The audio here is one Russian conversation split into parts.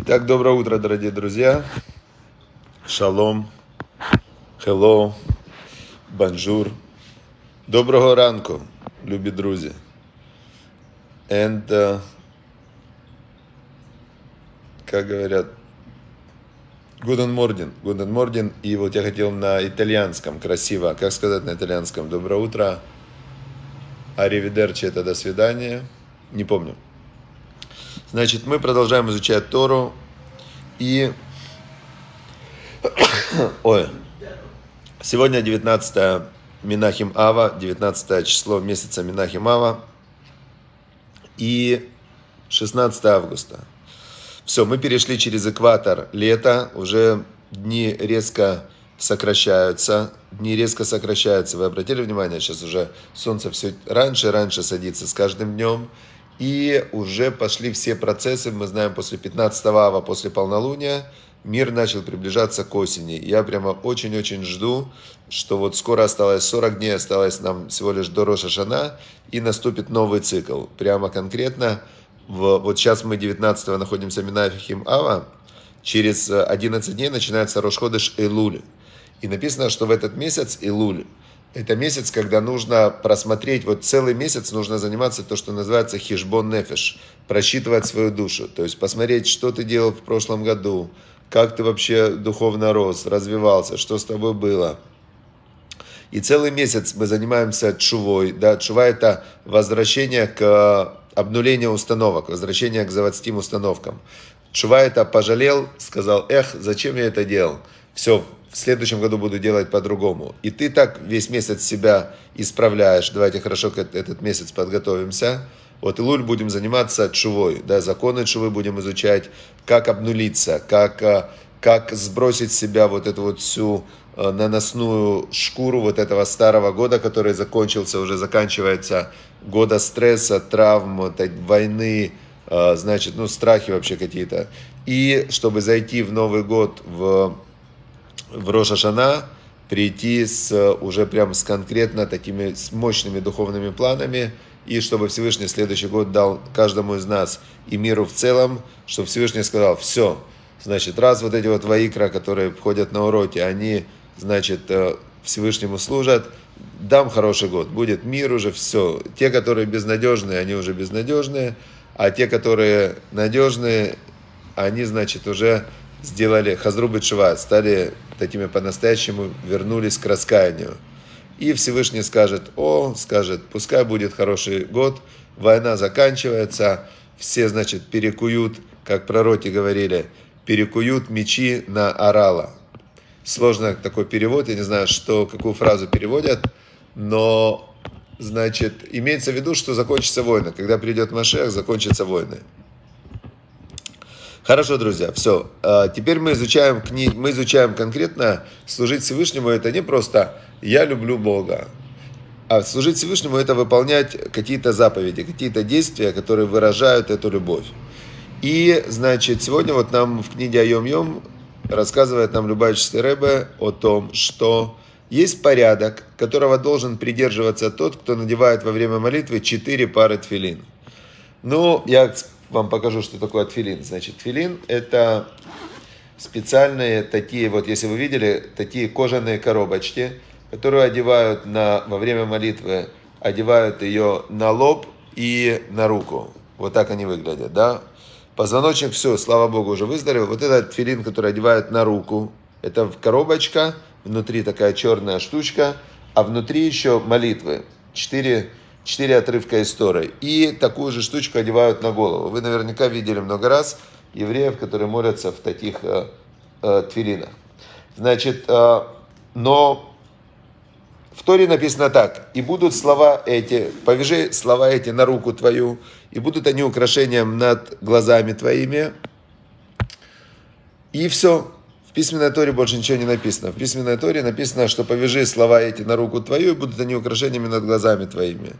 Итак, доброе утро, дорогие друзья. Шалом. Hello. Bonjour. Доброго ранку, любі друзі. And, uh, как говорят, Guten Morgen, Guten Morgen. И вот я хотел на итальянском, красиво, как сказать на итальянском, доброе утро. Аривидерчи, это до свидания. Не помню. Значит, мы продолжаем изучать Тору. И... Ой. Сегодня 19 Минахим Ава, 19 число месяца Минахим Ава. И 16 августа. Все, мы перешли через экватор лета, уже дни резко сокращаются, дни резко сокращаются. Вы обратили внимание, сейчас уже солнце все раньше и раньше садится с каждым днем. И уже пошли все процессы, мы знаем, после 15 ава, после полнолуния, мир начал приближаться к осени. Я прямо очень-очень жду, что вот скоро осталось 40 дней, осталось нам всего лишь до Роша Шана, и наступит новый цикл. Прямо конкретно, в, вот сейчас мы 19 находимся в Минафихим Ава, через 11 дней начинается Рошходыш Элуль. И написано, что в этот месяц Илуль, это месяц, когда нужно просмотреть, вот целый месяц нужно заниматься то, что называется хижбон нефеш, просчитывать свою душу. То есть посмотреть, что ты делал в прошлом году, как ты вообще духовно рос, развивался, что с тобой было. И целый месяц мы занимаемся чувой. Да, чува это возвращение к обнулению установок, возвращение к заводским установкам. Чува это пожалел, сказал, эх, зачем я это делал? Все, в следующем году буду делать по-другому. И ты так весь месяц себя исправляешь. Давайте хорошо этот месяц подготовимся. Вот Илуль будем заниматься чувой, да, законы чувы будем изучать, как обнулиться, как, э, как сбросить с себя вот эту вот всю э, наносную шкуру вот этого старого года, который закончился, уже заканчивается года стресса, травм, войны, э, значит, ну, страхи вообще какие-то. И чтобы зайти в Новый год в в Рошашана прийти с, уже прям с конкретно такими с мощными духовными планами, и чтобы Всевышний следующий год дал каждому из нас и миру в целом, чтобы Всевышний сказал, все, значит, раз вот эти вот воикра, которые входят на уроки, они, значит, э, Всевышнему служат, дам хороший год, будет мир уже, все. Те, которые безнадежные, они уже безнадежные, а те, которые надежные, они, значит, уже сделали хазрубы чува, стали такими по-настоящему, вернулись к раскаянию. И Всевышний скажет, о, скажет, пускай будет хороший год, война заканчивается, все, значит, перекуют, как пророки говорили, перекуют мечи на орала. Сложно такой перевод, я не знаю, что, какую фразу переводят, но, значит, имеется в виду, что закончится война. Когда придет Машех, закончатся войны. Хорошо, друзья, все. А, теперь мы изучаем кни... мы изучаем конкретно служить Всевышнему. Это не просто я люблю Бога, а служить Всевышнему это выполнять какие-то заповеди, какие-то действия, которые выражают эту любовь. И, значит, сегодня вот нам в книге Айом Йом рассказывает нам Любавичский Рэбе о том, что есть порядок, которого должен придерживаться тот, кто надевает во время молитвы четыре пары тфилин. Ну, я вам покажу, что такое тфилин. Значит, тфилин это специальные такие, вот если вы видели, такие кожаные коробочки, которые одевают на, во время молитвы, одевают ее на лоб и на руку. Вот так они выглядят, да? Позвоночник, все, слава Богу, уже выздоровел. Вот этот тфилин, который одевают на руку, это коробочка, внутри такая черная штучка, а внутри еще молитвы. Четыре четыре отрывка истории. И такую же штучку одевают на голову. Вы наверняка видели много раз евреев, которые молятся в таких э, э, твилинах. Значит, э, но в Торе написано так, и будут слова эти, повяжи слова эти на руку твою, и будут они украшением над глазами твоими, и все. Письменной Торе больше ничего не написано. В письменной Торе написано, что повяжи слова эти на руку твою, и будут они украшениями над глазами твоими.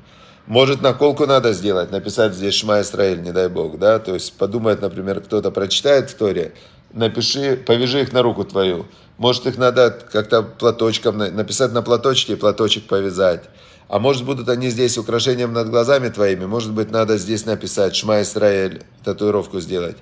Может, наколку надо сделать, написать здесь Шма Исраиль, не дай бог, да? То есть подумает, например, кто-то прочитает в Торе, напиши, повяжи их на руку твою. Может, их надо как-то платочком написать на платочке и платочек повязать. А может, будут они здесь украшением над глазами твоими. Может быть, надо здесь написать Шма Исраэль, татуировку сделать.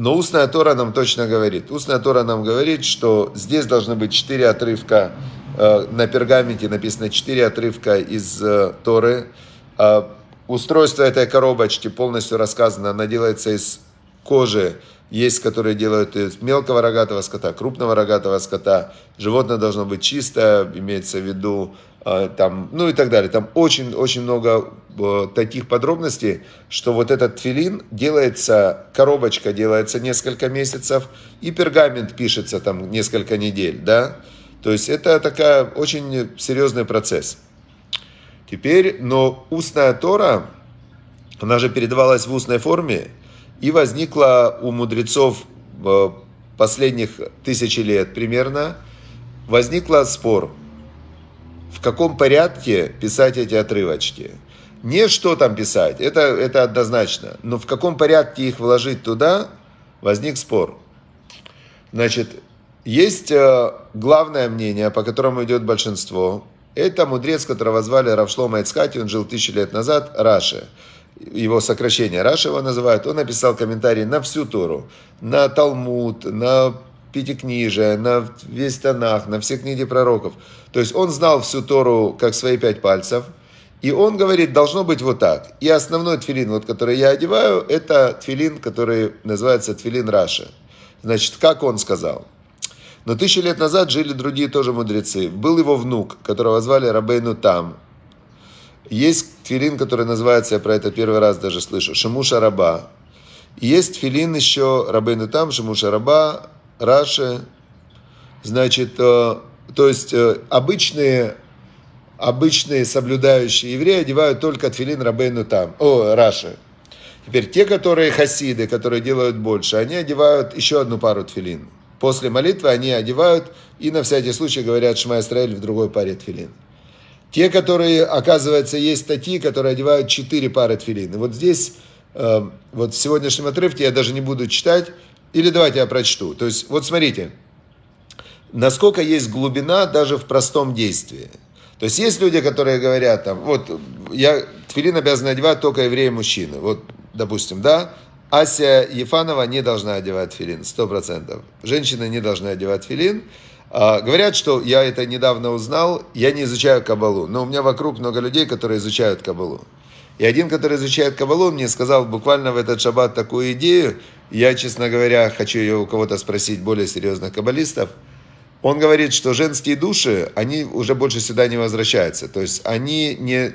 Но устная Тора нам точно говорит. Устная Тора нам говорит, что здесь должны быть четыре отрывка. Э, на пергаменте написано четыре отрывка из э, Торы. Э, устройство этой коробочки полностью рассказано. Она делается из кожи. Есть, которые делают из мелкого рогатого скота, крупного рогатого скота. Животное должно быть чистое, имеется в виду а, там, ну и так далее. Там очень-очень много э, таких подробностей, что вот этот тфилин делается, коробочка делается несколько месяцев, и пергамент пишется там несколько недель, да. То есть это такая очень серьезный процесс. Теперь, но устная Тора, она же передавалась в устной форме, и возникла у мудрецов последних тысячи лет примерно, возникла спор – в каком порядке писать эти отрывочки. Не что там писать, это, это однозначно, но в каком порядке их вложить туда, возник спор. Значит, есть э, главное мнение, по которому идет большинство. Это мудрец, которого звали Равшлома Ицкати, он жил тысячи лет назад, Раши. Его сокращение Раши его называют. Он написал комментарий на всю Тору, на Талмуд, на Пятикнижие, на весь Танах, на все книги пророков. То есть он знал всю Тору как свои пять пальцев. И он говорит, должно быть вот так. И основной тфилин, вот, который я одеваю, это тфилин, который называется тфилин Раша. Значит, как он сказал? Но тысячи лет назад жили другие тоже мудрецы. Был его внук, которого звали Рабейну Там. Есть тфилин, который называется, я про это первый раз даже слышу, Шамуша Раба. Есть тфилин еще Рабейну Там, Шамуша Раба, Раши. Значит, э, то есть э, обычные, обычные соблюдающие евреи одевают только тфилин Рабейну там, о, Раши. Теперь те, которые хасиды, которые делают больше, они одевают еще одну пару тфилин. После молитвы они одевают и на всякий случай говорят Шма Исраэль в другой паре тфилин. Те, которые, оказывается, есть такие, которые одевают четыре пары тфилин. И вот здесь, э, вот в сегодняшнем отрывке я даже не буду читать, или давайте я прочту. То есть, вот смотрите, насколько есть глубина даже в простом действии. То есть есть люди, которые говорят там, вот я тфилин обязан одевать только евреи мужчины. Вот, допустим, да, Ася Ефанова не должна одевать филин, сто процентов. Женщины не должны одевать филин. А, говорят, что я это недавно узнал, я не изучаю кабалу, но у меня вокруг много людей, которые изучают кабалу. И один, который изучает Кабалу, мне сказал буквально в этот шаббат такую идею. Я, честно говоря, хочу ее у кого-то спросить, более серьезных каббалистов. Он говорит, что женские души, они уже больше сюда не возвращаются. То есть они, не,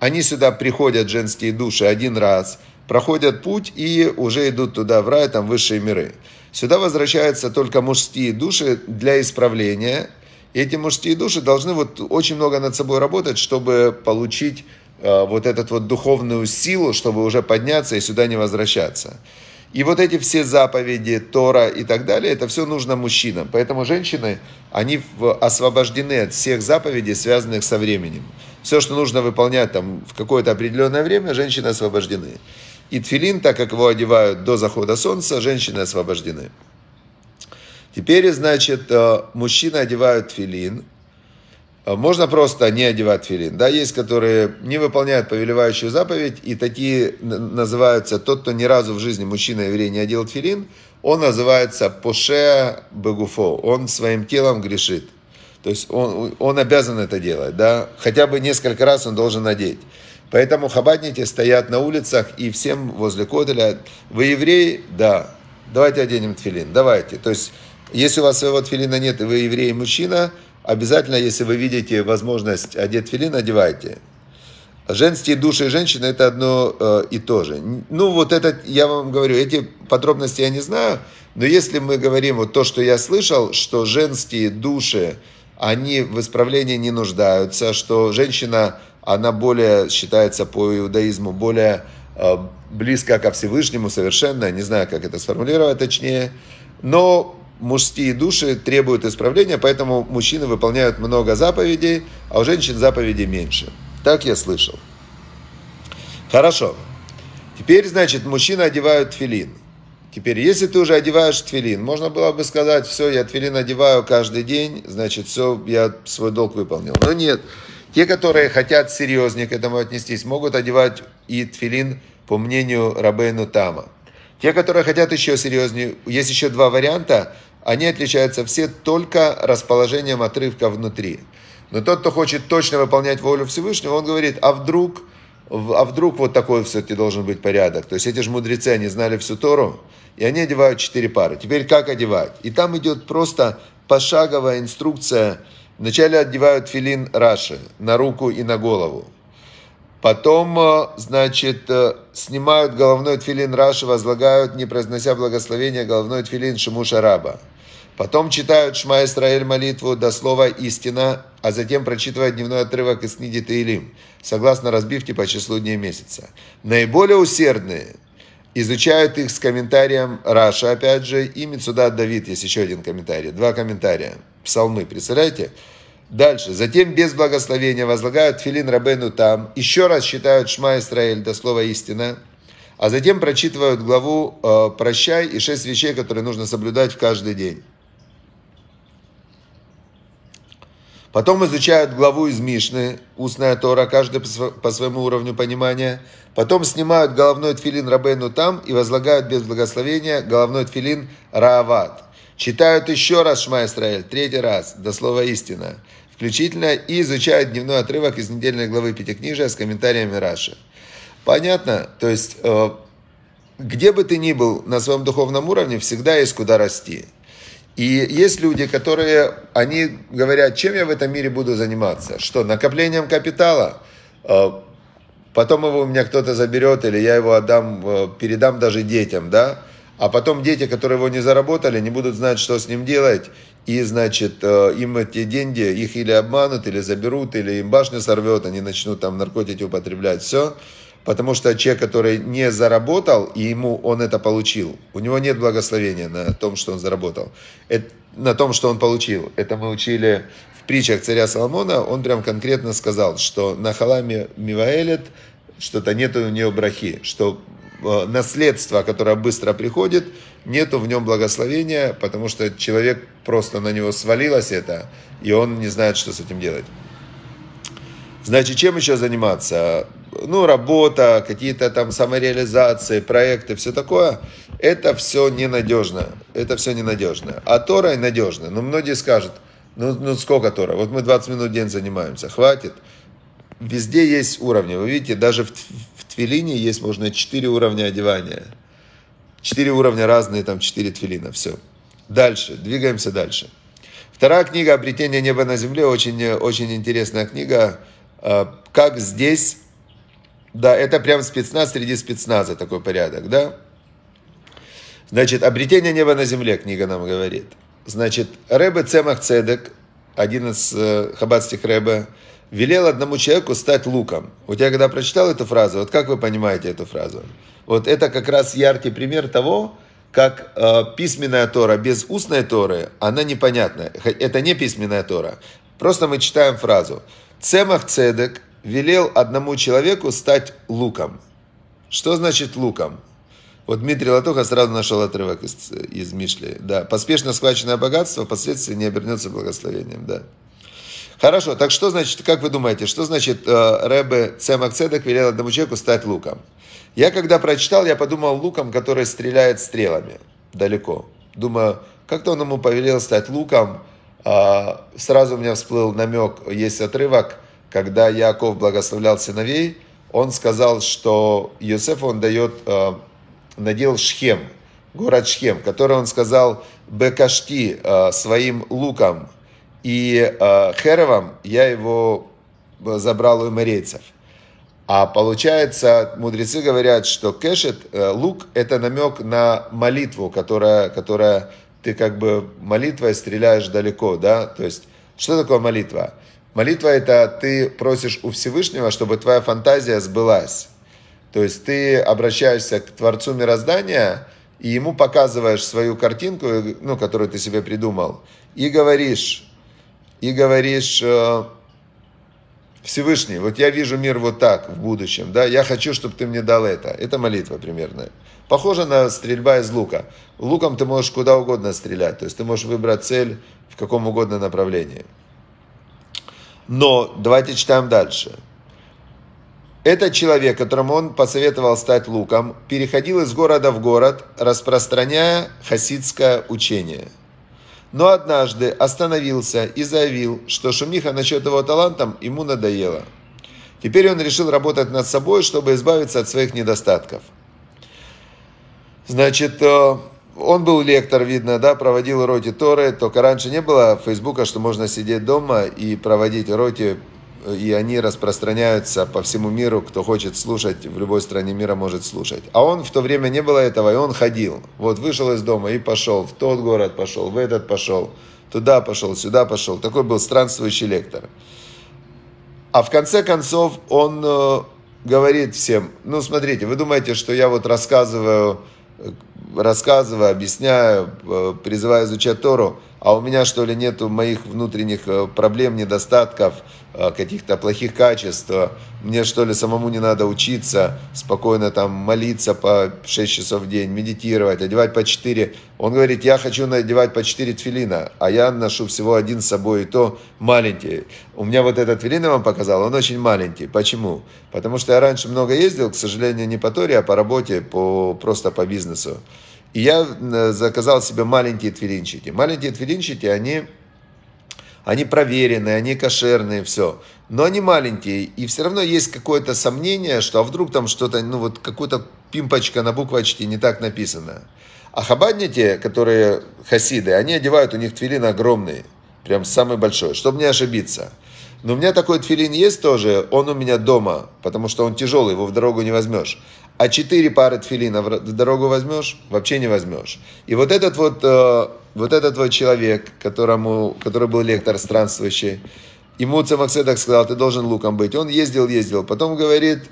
они сюда приходят, женские души, один раз, проходят путь и уже идут туда, в рай, там высшие миры. Сюда возвращаются только мужские души для исправления. И эти мужские души должны вот очень много над собой работать, чтобы получить Э, вот эту вот духовную силу, чтобы уже подняться и сюда не возвращаться. И вот эти все заповеди, Тора и так далее, это все нужно мужчинам. Поэтому женщины, они освобождены от всех заповедей, связанных со временем. Все, что нужно выполнять там в какое-то определенное время, женщины освобождены. И тфилин, так как его одевают до захода солнца, женщины освобождены. Теперь, значит, э, мужчины одевают тфилин – а можно просто не одевать филин. Да, есть, которые не выполняют повелевающую заповедь, и такие называются, тот, кто ни разу в жизни, мужчина еврей, не одел филин, он называется поше бегуфо, он своим телом грешит. То есть он, он обязан это делать, да, хотя бы несколько раз он должен надеть. Поэтому хабадники стоят на улицах и всем возле Котеля, вы евреи? Да. Давайте оденем тфилин, давайте. То есть, если у вас своего тфилина нет, и вы еврей мужчина – обязательно, если вы видите возможность одеть филин, одевайте. Женские души и женщины это одно э, и то же. Ну, вот это, я вам говорю, эти подробности я не знаю, но если мы говорим вот то, что я слышал, что женские души, они в исправлении не нуждаются, что женщина, она более, считается по иудаизму, более э, близко ко Всевышнему совершенно, не знаю, как это сформулировать точнее, но мужские души требуют исправления, поэтому мужчины выполняют много заповедей, а у женщин заповедей меньше. Так я слышал. Хорошо. Теперь, значит, мужчины одевают тфилин. Теперь, если ты уже одеваешь тфилин, можно было бы сказать, все, я тфилин одеваю каждый день, значит, все, я свой долг выполнил. Но нет. Те, которые хотят серьезнее к этому отнестись, могут одевать и тфилин по мнению Рабейну Тама. Те, которые хотят еще серьезнее, есть еще два варианта, они отличаются все только расположением отрывка внутри. Но тот, кто хочет точно выполнять волю Всевышнего, он говорит, а вдруг, а вдруг вот такой все-таки должен быть порядок. То есть эти же мудрецы, они знали всю Тору, и они одевают четыре пары. Теперь как одевать? И там идет просто пошаговая инструкция. Вначале одевают филин Раши на руку и на голову. Потом, э, значит, э, снимают головной тфилин Раши, возлагают, не произнося благословения, головной тфилин Шимуша Раба. Потом читают Шма Исраэль молитву до слова «истина», а затем прочитывают дневной отрывок из книги Таилим, согласно разбивке по числу дней месяца. Наиболее усердные изучают их с комментарием Раша, опять же, и Мецудат Давид, есть еще один комментарий, два комментария, псалмы, представляете? Дальше. Затем без благословения возлагают филин Рабену там, еще раз читают Шма Исраэль до слова истина, а затем прочитывают главу э, «Прощай» и шесть вещей, которые нужно соблюдать в каждый день. Потом изучают главу из Мишны, устная Тора, каждый по своему уровню понимания. Потом снимают головной тфилин Рабену там и возлагают без благословения головной тфилин Раават. Читают еще раз Шма Исраэль, третий раз, до слова истина, включительно, и изучают дневной отрывок из недельной главы Пятикнижия с комментариями Раши. Понятно? То есть, э, где бы ты ни был на своем духовном уровне, всегда есть куда расти. И есть люди, которые, они говорят, чем я в этом мире буду заниматься? Что, накоплением капитала? Э, потом его у меня кто-то заберет, или я его отдам, э, передам даже детям, да? а потом дети, которые его не заработали, не будут знать, что с ним делать, и, значит, э, им эти деньги, их или обманут, или заберут, или им башню сорвет, они начнут там наркотики употреблять, все. Потому что человек, который не заработал, и ему он это получил, у него нет благословения на том, что он заработал, это, на том, что он получил. Это мы учили в притчах царя Соломона, он прям конкретно сказал, что на халаме миваэлет, что-то нет у нее брахи, что Э, наследство, которое быстро приходит, нету в нем благословения, потому что человек просто на него свалилось это, и он не знает, что с этим делать. Значит, чем еще заниматься? Ну, работа, какие-то там самореализации, проекты, все такое. Это все ненадежно. Это все ненадежно. А Тора надежно. Но многие скажут, ну, ну сколько Тора? Вот мы 20 минут в день занимаемся, хватит. Везде есть уровни. Вы видите, даже в, тфилине есть, можно, четыре уровня одевания. Четыре уровня разные, там четыре тфилина, все. Дальше, двигаемся дальше. Вторая книга «Обретение неба на земле» очень, очень интересная книга. А, как здесь, да, это прям спецназ среди спецназа, такой порядок, да? Значит, «Обретение неба на земле» книга нам говорит. Значит, Рэбе Цемах Цедек, один из э, хаббатских Рэбе, велел одному человеку стать луком. Вот я когда прочитал эту фразу, вот как вы понимаете эту фразу? Вот это как раз яркий пример того, как э, письменная Тора без устной Торы, она непонятна. Это не письменная Тора. Просто мы читаем фразу. Цемах Цедек велел одному человеку стать луком. Что значит луком? Вот Дмитрий Латуха сразу нашел отрывок из, из Мишли. Да. Поспешно схваченное богатство впоследствии не обернется благословением. Да. Хорошо, так что значит, как вы думаете, что значит э, Рэбе Цемак Цедек велел одному человеку стать луком? Я когда прочитал, я подумал луком, который стреляет стрелами далеко. Думаю, как-то он ему повелел стать луком. Э, сразу у меня всплыл намек, есть отрывок, когда Яков благословлял сыновей, он сказал, что Йосеф он дает, э, надел Шхем, город Шхем, который он сказал Бекашти э, своим луком, и э, Херовом я его забрал у эмирейцев. А получается, мудрецы говорят, что кешет, э, лук, это намек на молитву, которая, которая ты как бы молитвой стреляешь далеко, да? То есть, что такое молитва? Молитва это ты просишь у Всевышнего, чтобы твоя фантазия сбылась. То есть ты обращаешься к Творцу мироздания и ему показываешь свою картинку, ну, которую ты себе придумал, и говоришь, и говоришь, э, Всевышний, вот я вижу мир вот так в будущем, да, я хочу, чтобы ты мне дал это. Это молитва примерно. Похоже на стрельба из лука. Луком ты можешь куда угодно стрелять, то есть ты можешь выбрать цель в каком угодно направлении. Но давайте читаем дальше. Этот человек, которому он посоветовал стать луком, переходил из города в город, распространяя хасидское учение. Но однажды остановился и заявил, что шумиха насчет его талантом ему надоело. Теперь он решил работать над собой, чтобы избавиться от своих недостатков. Значит, э, он был лектор, видно, да, проводил уроки Торы, только раньше не было Фейсбука, что можно сидеть дома и проводить уроки и они распространяются по всему миру, кто хочет слушать, в любой стране мира может слушать. А он в то время не было этого, и он ходил. Вот вышел из дома и пошел, в тот город пошел, в этот пошел, туда пошел, сюда пошел. Такой был странствующий лектор. А в конце концов он э, говорит всем, ну смотрите, вы думаете, что я вот рассказываю, э, рассказываю, объясняю, э, призываю изучать Тору, а у меня что ли нету моих внутренних э, проблем, недостатков, э, каких-то плохих качеств, мне что ли самому не надо учиться, спокойно там молиться по 6 часов в день, медитировать, одевать по 4. Он говорит, я хочу надевать по 4 тфилина, а я ношу всего один с собой, и то маленький. У меня вот этот тфилин я вам показал, он очень маленький. Почему? Потому что я раньше много ездил, к сожалению, не по Торе, а по работе, по, просто по бизнесу. И я э, заказал себе маленькие твилинчики. Маленькие твилинчики, они, они проверенные, они кошерные, все. Но они маленькие, и все равно есть какое-то сомнение, что а вдруг там что-то, ну вот какая-то пимпочка на буквочке не так написано. А хабадники, которые хасиды, они одевают, у них твилин огромный, прям самый большой, чтобы не ошибиться. Но у меня такой тфилин есть тоже, он у меня дома, потому что он тяжелый, его в дорогу не возьмешь. А четыре пары тфилина в дорогу возьмешь? Вообще не возьмешь. И вот этот вот, э, вот этот вот человек, которому, который был лектор странствующий, ему Цамакседок сказал, ты должен луком быть. Он ездил, ездил. Потом говорит,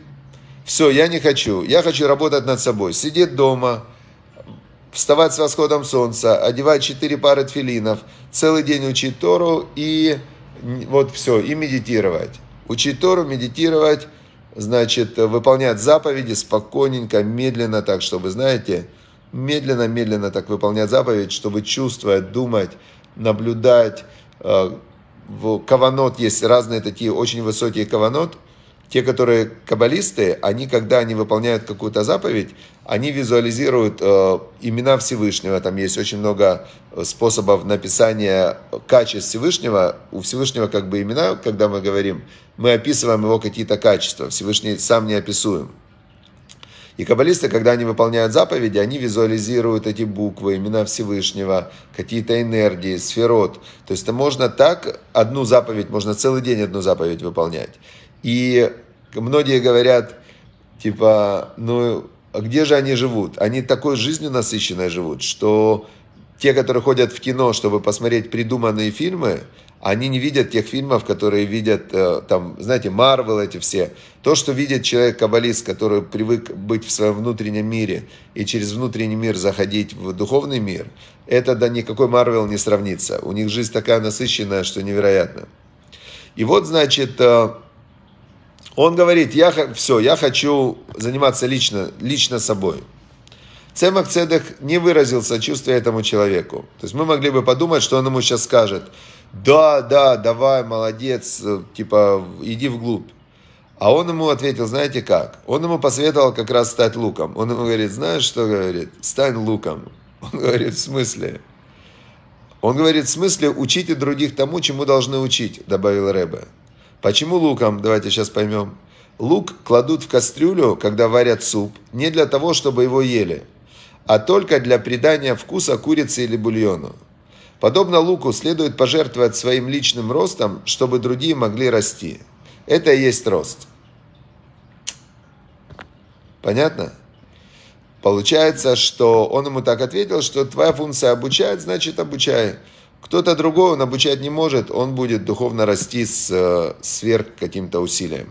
все, я не хочу. Я хочу работать над собой. Сидеть дома, вставать с восходом солнца, одевать четыре пары тфилинов, целый день учить Тору и вот все, и медитировать. Учить Тору, медитировать, значит, выполнять заповеди спокойненько, медленно, так, чтобы, знаете, медленно-медленно так выполнять заповедь, чтобы чувствовать, думать, наблюдать. Э, каванот есть разные такие очень высокие каванот, те, которые каббалисты, они, когда они выполняют какую-то заповедь, они визуализируют э, имена Всевышнего. Там есть очень много э, способов написания качеств Всевышнего. У Всевышнего как бы имена, когда мы говорим, мы описываем его какие-то качества. Всевышний сам не описуем. И каббалисты, когда они выполняют заповеди, они визуализируют эти буквы, имена Всевышнего, какие-то энергии, сферот. То есть это можно так, одну заповедь, можно целый день одну заповедь выполнять. И многие говорят, типа, ну, а где же они живут? Они такой жизнью насыщенной живут, что те, которые ходят в кино, чтобы посмотреть придуманные фильмы, они не видят тех фильмов, которые видят, э, там, знаете, Марвел эти все. То, что видит человек-каббалист, который привык быть в своем внутреннем мире и через внутренний мир заходить в духовный мир, это да никакой Марвел не сравнится. У них жизнь такая насыщенная, что невероятно. И вот, значит, э, он говорит, я, все, я хочу заниматься лично, лично собой. Цемах Цедек не выразил сочувствия этому человеку. То есть мы могли бы подумать, что он ему сейчас скажет, да, да, давай, молодец, типа, иди вглубь. А он ему ответил, знаете как? Он ему посоветовал как раз стать луком. Он ему говорит, знаешь, что говорит? Стань луком. Он говорит, в смысле? Он говорит, в смысле, учите других тому, чему должны учить, добавил Рэбе. Почему луком? Давайте сейчас поймем. Лук кладут в кастрюлю, когда варят суп, не для того, чтобы его ели, а только для придания вкуса курице или бульону. Подобно луку следует пожертвовать своим личным ростом, чтобы другие могли расти. Это и есть рост. Понятно? Получается, что он ему так ответил, что твоя функция обучать, значит обучай. Кто-то другой он обучать не может, он будет духовно расти с, э, сверх каким-то усилием.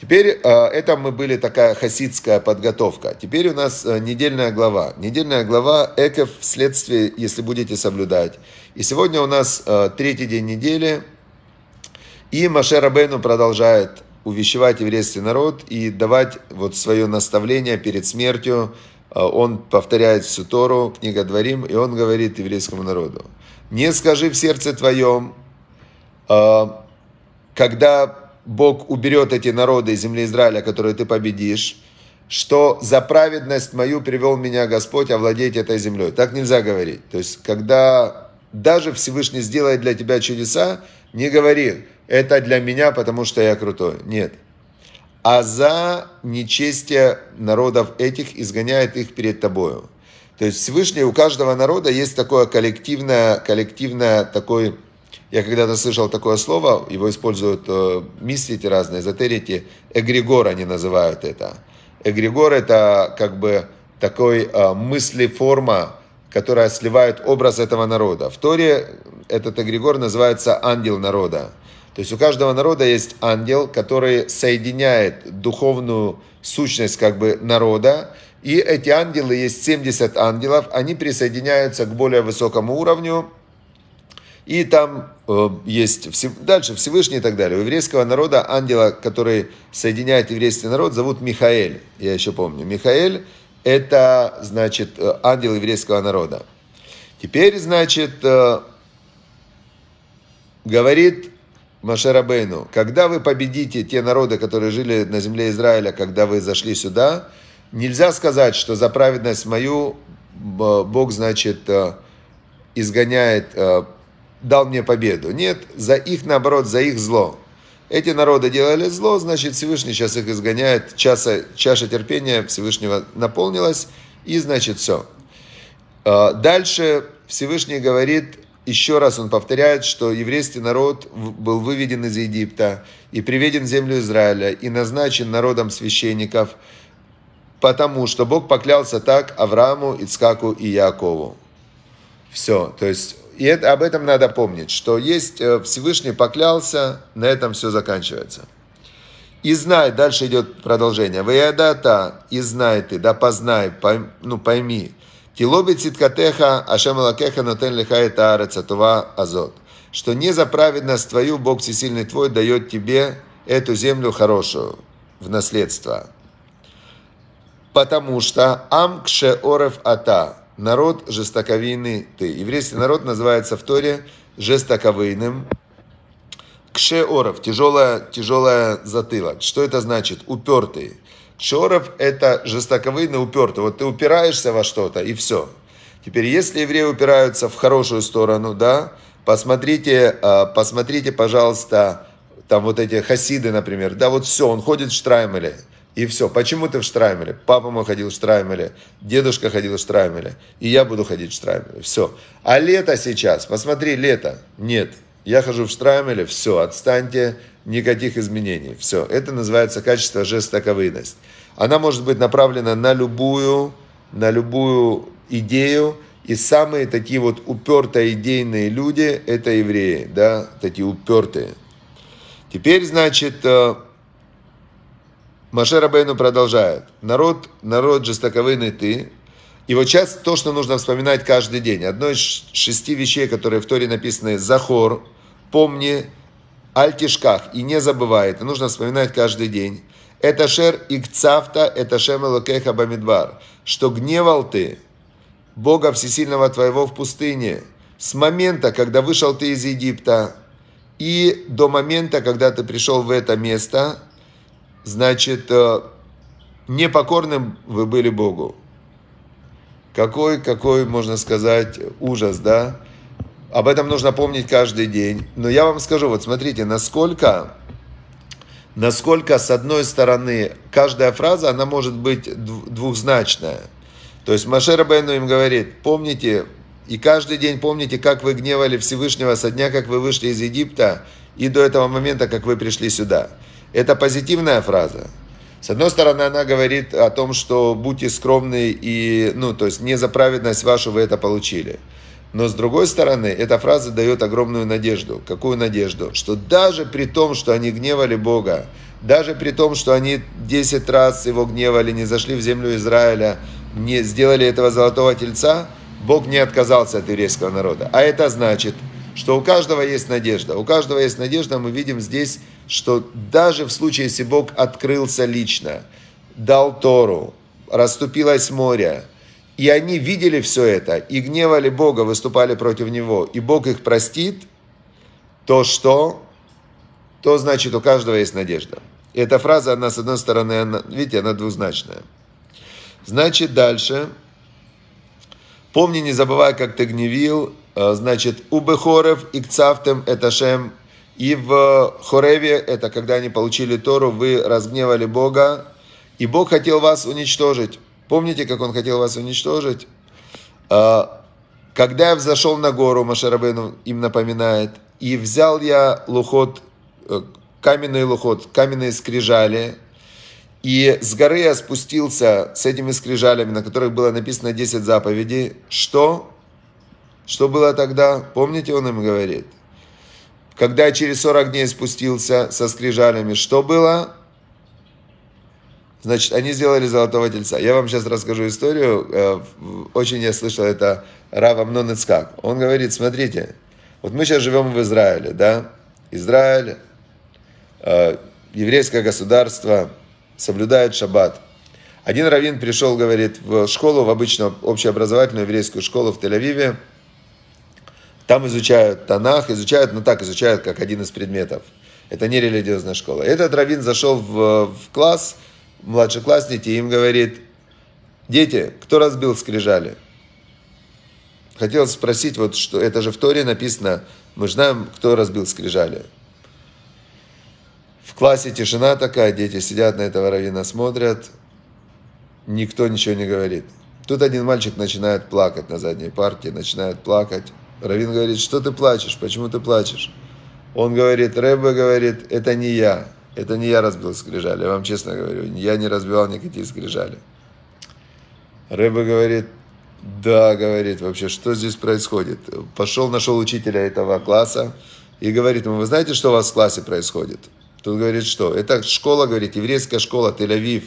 Теперь э, это мы были такая хасидская подготовка. Теперь у нас э, недельная глава. Недельная глава Эков вследствие, если будете соблюдать. И сегодня у нас третий день недели. И Маше Рабейну продолжает увещевать еврейский народ и давать вот свое наставление перед смертью. Он повторяет всю Тору, книга Дворим, и он говорит еврейскому народу не скажи в сердце твоем, а, когда Бог уберет эти народы из земли Израиля, которые ты победишь, что за праведность мою привел меня Господь овладеть этой землей. Так нельзя говорить. То есть, когда даже Всевышний сделает для тебя чудеса, не говори, это для меня, потому что я крутой. Нет. А за нечестие народов этих изгоняет их перед тобою. То есть Всевышний у каждого народа есть такое коллективное, коллективное такой я когда-то слышал такое слово, его используют э, мистики разные, эзотерики, эгрегор они называют это. Эгрегор это как бы такой э, мыслеформа, которая сливает образ этого народа. В Торе этот эгрегор называется ангел народа. То есть у каждого народа есть ангел, который соединяет духовную сущность как бы народа, и эти ангелы, есть 70 ангелов, они присоединяются к более высокому уровню, и там э, есть дальше Всевышний и так далее. У еврейского народа ангела, который соединяет еврейский народ, зовут Михаэль. Я еще помню. Михаэль – это, значит, э, ангел еврейского народа. Теперь, значит, э, говорит Машерабейну, когда вы победите те народы, которые жили на земле Израиля, когда вы зашли сюда, нельзя сказать, что за праведность мою Бог, значит, изгоняет дал мне победу. Нет, за их, наоборот, за их зло. Эти народы делали зло, значит, Всевышний сейчас их изгоняет, часа, чаша терпения Всевышнего наполнилась, и, значит, все. А, дальше Всевышний говорит, еще раз он повторяет, что еврейский народ был выведен из Египта и приведен в землю Израиля и назначен народом священников, потому что Бог поклялся так Аврааму, Ицкаку и Якову. Все, то есть и это, об этом надо помнить, что есть э, Всевышний поклялся, на этом все заканчивается. И знай, дальше идет продолжение. Ваядата, и знай ты, да познай, пойм, ну пойми. Тилоби циткатеха, ашем лакеха нотен лиха это ареца това азот. Что не за праведность твою Бог всесильный твой дает тебе эту землю хорошую в наследство. Потому что ам кше орев ата, народ жестоковийный ты. Еврейский народ называется в Торе жестоковыйным. Кшеоров, тяжелая, тяжелая затылок. Что это значит? Упертый. Кшеоров это жестоковыйный, упертый. Вот ты упираешься во что-то и все. Теперь, если евреи упираются в хорошую сторону, да, посмотрите, а, посмотрите, пожалуйста, там вот эти хасиды, например, да, вот все, он ходит в Штраймеле. И все. Почему ты в Штраймеле? Папа мой ходил в Штраймеле, дедушка ходил в Штраймеле, и я буду ходить в Штраймеле. Все. А лето сейчас, посмотри, лето. Нет. Я хожу в Штраймеле, все, отстаньте, никаких изменений. Все. Это называется качество жестоковыйность. Она может быть направлена на любую, на любую идею, и самые такие вот упертые идейные люди – это евреи, да, такие упертые. Теперь, значит, э, Маше Рабейну продолжает. Народ, народ жестоковыйный ты. И вот сейчас то, что нужно вспоминать каждый день. Одно из шести вещей, которые в Торе написаны «Захор», «Помни», «Альтишках» и «Не забывай». Это нужно вспоминать каждый день. Это шер икцавта, это шем элокеха бамидбар. Что гневал ты Бога Всесильного твоего в пустыне с момента, когда вышел ты из Египта, и до момента, когда ты пришел в это место – значит, э, непокорным вы были Богу. Какой, какой, можно сказать, ужас, да? Об этом нужно помнить каждый день. Но я вам скажу, вот смотрите, насколько, насколько с одной стороны каждая фраза, она может быть двухзначная. То есть Машер Бейну им говорит, помните, и каждый день помните, как вы гневали Всевышнего со дня, как вы вышли из Египта, и до этого момента, как вы пришли сюда. Это позитивная фраза. С одной стороны, она говорит о том, что будьте скромны и, ну, то есть не за праведность вашу вы это получили. Но с другой стороны, эта фраза дает огромную надежду. Какую надежду? Что даже при том, что они гневали Бога, даже при том, что они 10 раз его гневали, не зашли в землю Израиля, не сделали этого золотого тельца, Бог не отказался от еврейского народа. А это значит, что у каждого есть надежда. У каждого есть надежда, мы видим здесь что даже в случае, если Бог открылся лично, дал Тору, расступилось море, и они видели все это, и гневали Бога, выступали против Него, и Бог их простит, то что? то значит у каждого есть надежда. И эта фраза, она с одной стороны, она, видите, она двузначная. Значит, дальше. Помни, не забывай, как ты гневил. Э, значит, у Бехорев и Кцавтем это Шем. И в Хореве, это когда они получили Тору, вы разгневали Бога. И Бог хотел вас уничтожить. Помните, как Он хотел вас уничтожить? Э, когда я взошел на гору, Машарабену им напоминает, и взял я лухот, э, каменный лухот, каменные скрижали, и с горы я спустился с этими скрижалями, на которых было написано 10 заповедей. Что? Что было тогда? Помните, он им говорит? Когда через 40 дней спустился со скрижалями, что было? Значит, они сделали золотого тельца. Я вам сейчас расскажу историю. Э, очень я слышал это Рава Мнон Он говорит, смотрите, вот мы сейчас живем в Израиле, да? Израиль, э, еврейское государство, соблюдает шаббат. Один раввин пришел, говорит, в школу, в обычную общеобразовательную еврейскую школу в Тель-Авиве. Там изучают Танах, изучают, ну так, изучают как один из предметов. Это не религиозная школа. Этот раввин зашел в, в класс, младшеклассники, и им говорит, дети, кто разбил скрижали? Хотел спросить, вот что, это же в Торе написано, мы знаем, кто разбил скрижали. В классе тишина такая, дети сидят на этого равина, смотрят, никто ничего не говорит. Тут один мальчик начинает плакать на задней парке, начинает плакать. Равин говорит, что ты плачешь, почему ты плачешь? Он говорит, Рэбе говорит, это не я, это не я разбил скрижали, я вам честно говорю, я не разбивал никакие скрижали. Рэбе говорит, да, говорит, вообще, что здесь происходит? Пошел, нашел учителя этого класса и говорит ему, вы знаете, что у вас в классе происходит? Тут говорит, что? Это школа, говорит, еврейская школа, Тель-Авив.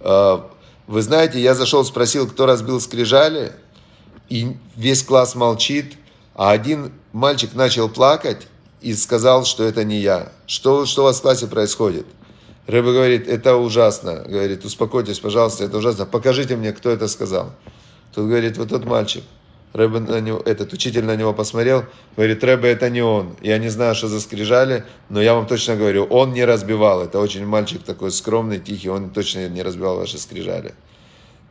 А, вы знаете, я зашел, спросил, кто разбил скрижали, и весь класс молчит, а один мальчик начал плакать и сказал, что это не я. Что, что у вас в классе происходит? Рыба говорит, это ужасно. Говорит, успокойтесь, пожалуйста, это ужасно. Покажите мне, кто это сказал. Тут говорит, вот тот мальчик. Рэбе на него, этот учитель на него посмотрел, говорит, Рэбе это не он. Я не знаю, что за скрижали, но я вам точно говорю, он не разбивал. Это очень мальчик такой скромный, тихий, он точно не разбивал ваши скрижали.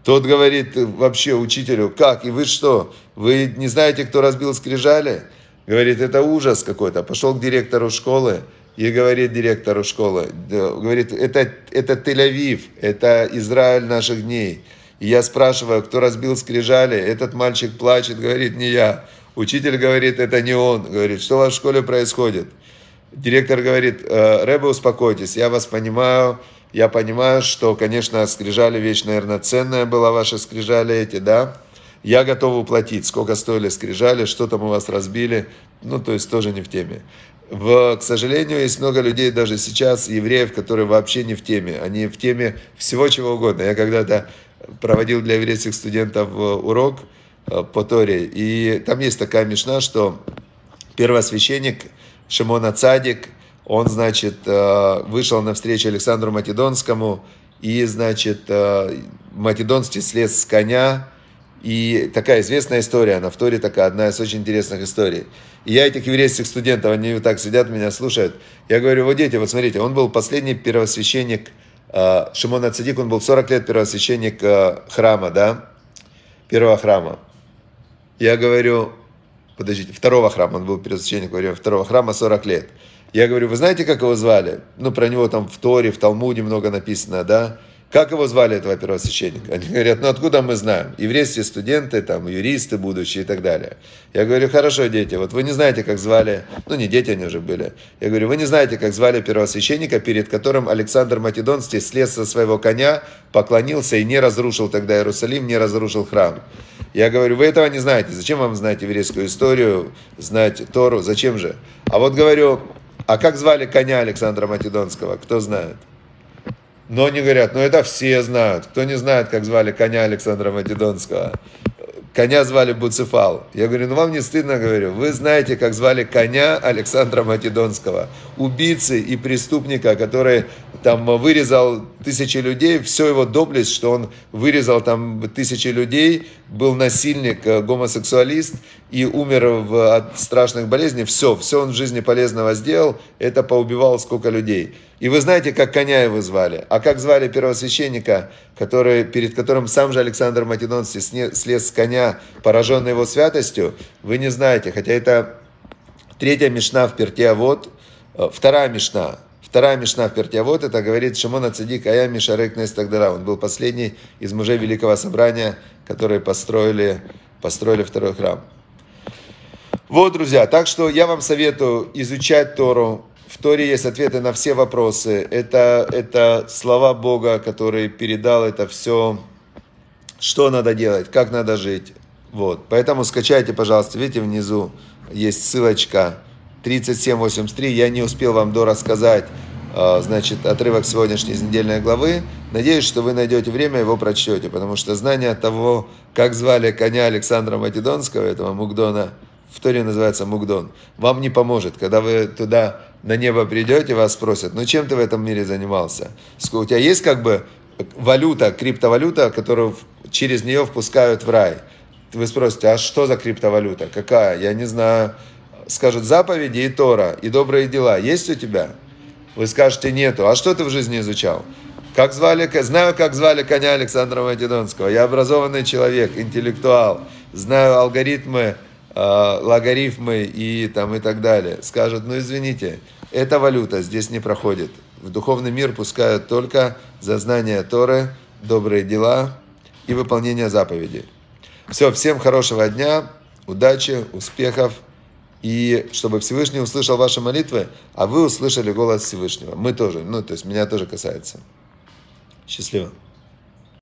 Тот говорит вообще учителю, как, и вы что, вы не знаете, кто разбил скрижали? Говорит, это ужас какой-то. Пошел к директору школы и говорит директору школы, говорит, это, это Тель-Авив, это Израиль наших дней. И я спрашиваю, кто разбил скрижали, этот мальчик плачет, говорит, не я. Учитель говорит, это не он. Говорит, что у вас в школе происходит? Директор говорит, «Э, Рэбе, успокойтесь, я вас понимаю, я понимаю, что, конечно, скрижали вещь, наверное, ценная была, ваши скрижали эти, да? Я готов уплатить, сколько стоили скрижали, что там у вас разбили, ну, то есть тоже не в теме. В, к сожалению, есть много людей даже сейчас, евреев, которые вообще не в теме. Они в теме всего чего угодно. Я когда-то проводил для еврейских студентов э, урок э, по Торе, и там есть такая мешна, что первосвященник Шимона Цадик, он, значит, э, вышел на встречу Александру Македонскому, и, значит, Македонский слез с коня, и такая известная история, она в Торе такая, одна из очень интересных историй. И я этих еврейских студентов, они вот так сидят, меня слушают. Я говорю, вот дети, вот смотрите, он был последний первосвященник а, Шимон Ацадик, он был 40 лет первосвященник храма, да, первого храма. Я говорю, подождите, второго храма, он был первосвященник во время второго храма 40 лет. Я говорю, вы знаете, как его звали? Ну, про него там в Торе, в Талмуде много написано, да? Как его звали, этого первосвященника? Они говорят, ну откуда мы знаем? Еврейские студенты, там, юристы будущие и так далее. Я говорю, хорошо, дети, вот вы не знаете, как звали, ну не дети они уже были. Я говорю, вы не знаете, как звали первосвященника, перед которым Александр Македонский слез со своего коня, поклонился и не разрушил тогда Иерусалим, не разрушил храм. Я говорю, вы этого не знаете. Зачем вам знать еврейскую историю, знать Тору? Зачем же? А вот говорю, а как звали коня Александра Македонского? Кто знает? Но они говорят, ну это все знают. Кто не знает, как звали коня Александра Македонского? Коня звали Буцефал. Я говорю, ну вам не стыдно, говорю, вы знаете, как звали коня Александра Македонского, убийцы и преступника, который там вырезал тысячи людей, все его доблесть, что он вырезал там тысячи людей, был насильник, э, гомосексуалист, и умер в, от страшных болезней, все, все он в жизни полезного сделал, это поубивал сколько людей. И вы знаете, как коня его звали. А как звали первосвященника, который, перед которым сам же Александр Македонский слез с коня, пораженный его святостью, вы не знаете. Хотя это третья мешна в Пертиавод, э, вторая мешна, Вторая Мишна в Пертиавод, это говорит Шимона Цадик Ая Мишарек Нестагдара. Он был последний из мужей Великого Собрания, которые построили, построили второй храм. Вот, друзья, так что я вам советую изучать Тору. В Торе есть ответы на все вопросы. Это, это слова Бога, который передал это все, что надо делать, как надо жить. Вот. Поэтому скачайте, пожалуйста, видите, внизу есть ссылочка 3783. Я не успел вам дорассказать, а, значит, отрывок сегодняшней недельной главы. Надеюсь, что вы найдете время, его прочтете, потому что знание того, как звали коня Александра Македонского, этого Мугдона, в Торе называется Мугдон, вам не поможет. Когда вы туда на небо придете, вас спросят, ну чем ты в этом мире занимался? У тебя есть как бы валюта, криптовалюта, которую через нее впускают в рай? Вы спросите, а что за криптовалюта? Какая? Я не знаю. Скажут, заповеди и Тора, и добрые дела. Есть у тебя? Вы скажете, нету. А что ты в жизни изучал? Как звали, знаю, как звали коня Александра Македонского. Я образованный человек, интеллектуал. Знаю алгоритмы логарифмы и, там, и так далее. Скажут, ну извините, эта валюта здесь не проходит. В духовный мир пускают только за знание Торы, добрые дела и выполнение заповедей. Все, всем хорошего дня, удачи, успехов. И чтобы Всевышний услышал ваши молитвы, а вы услышали голос Всевышнего. Мы тоже, ну, то есть меня тоже касается. Счастливо.